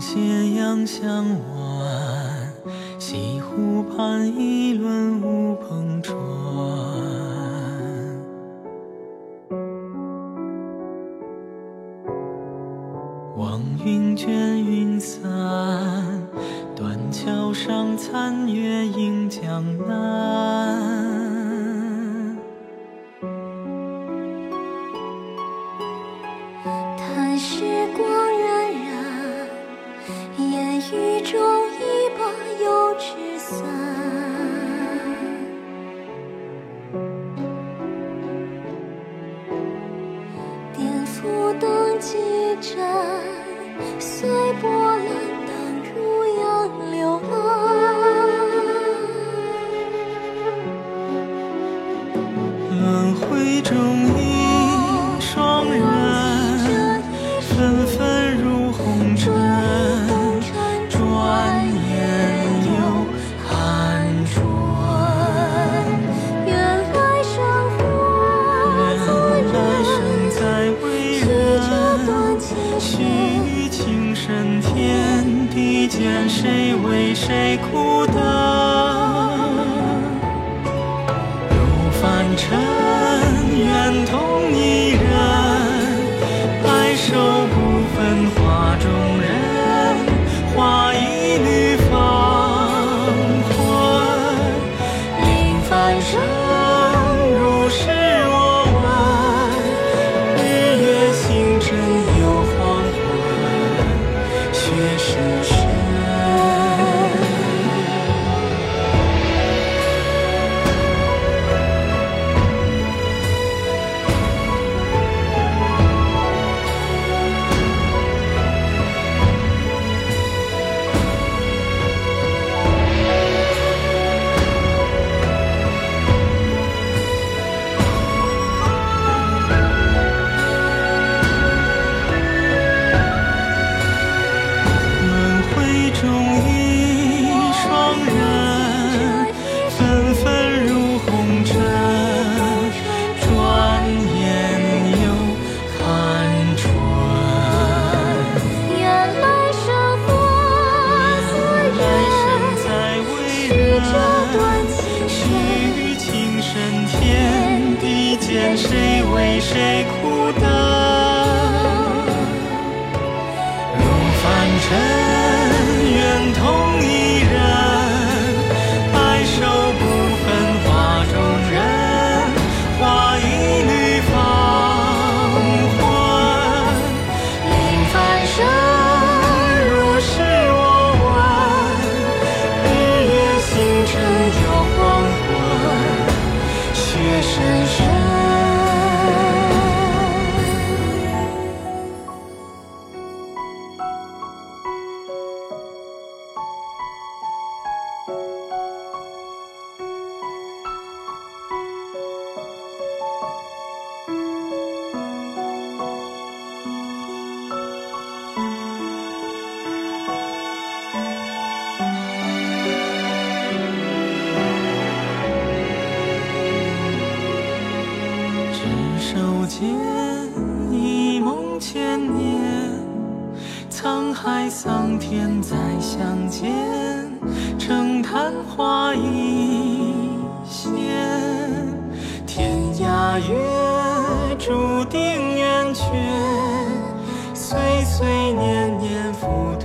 斜阳向晚西湖畔一轮乌篷船望云卷云散断桥上残月映江南。几盏随波须臾情深天地间谁为谁苦等若凡尘谁为谁苦等一梦千年，沧海桑田再相见，成昙花一现。天涯月，注定圆缺，岁岁年年复。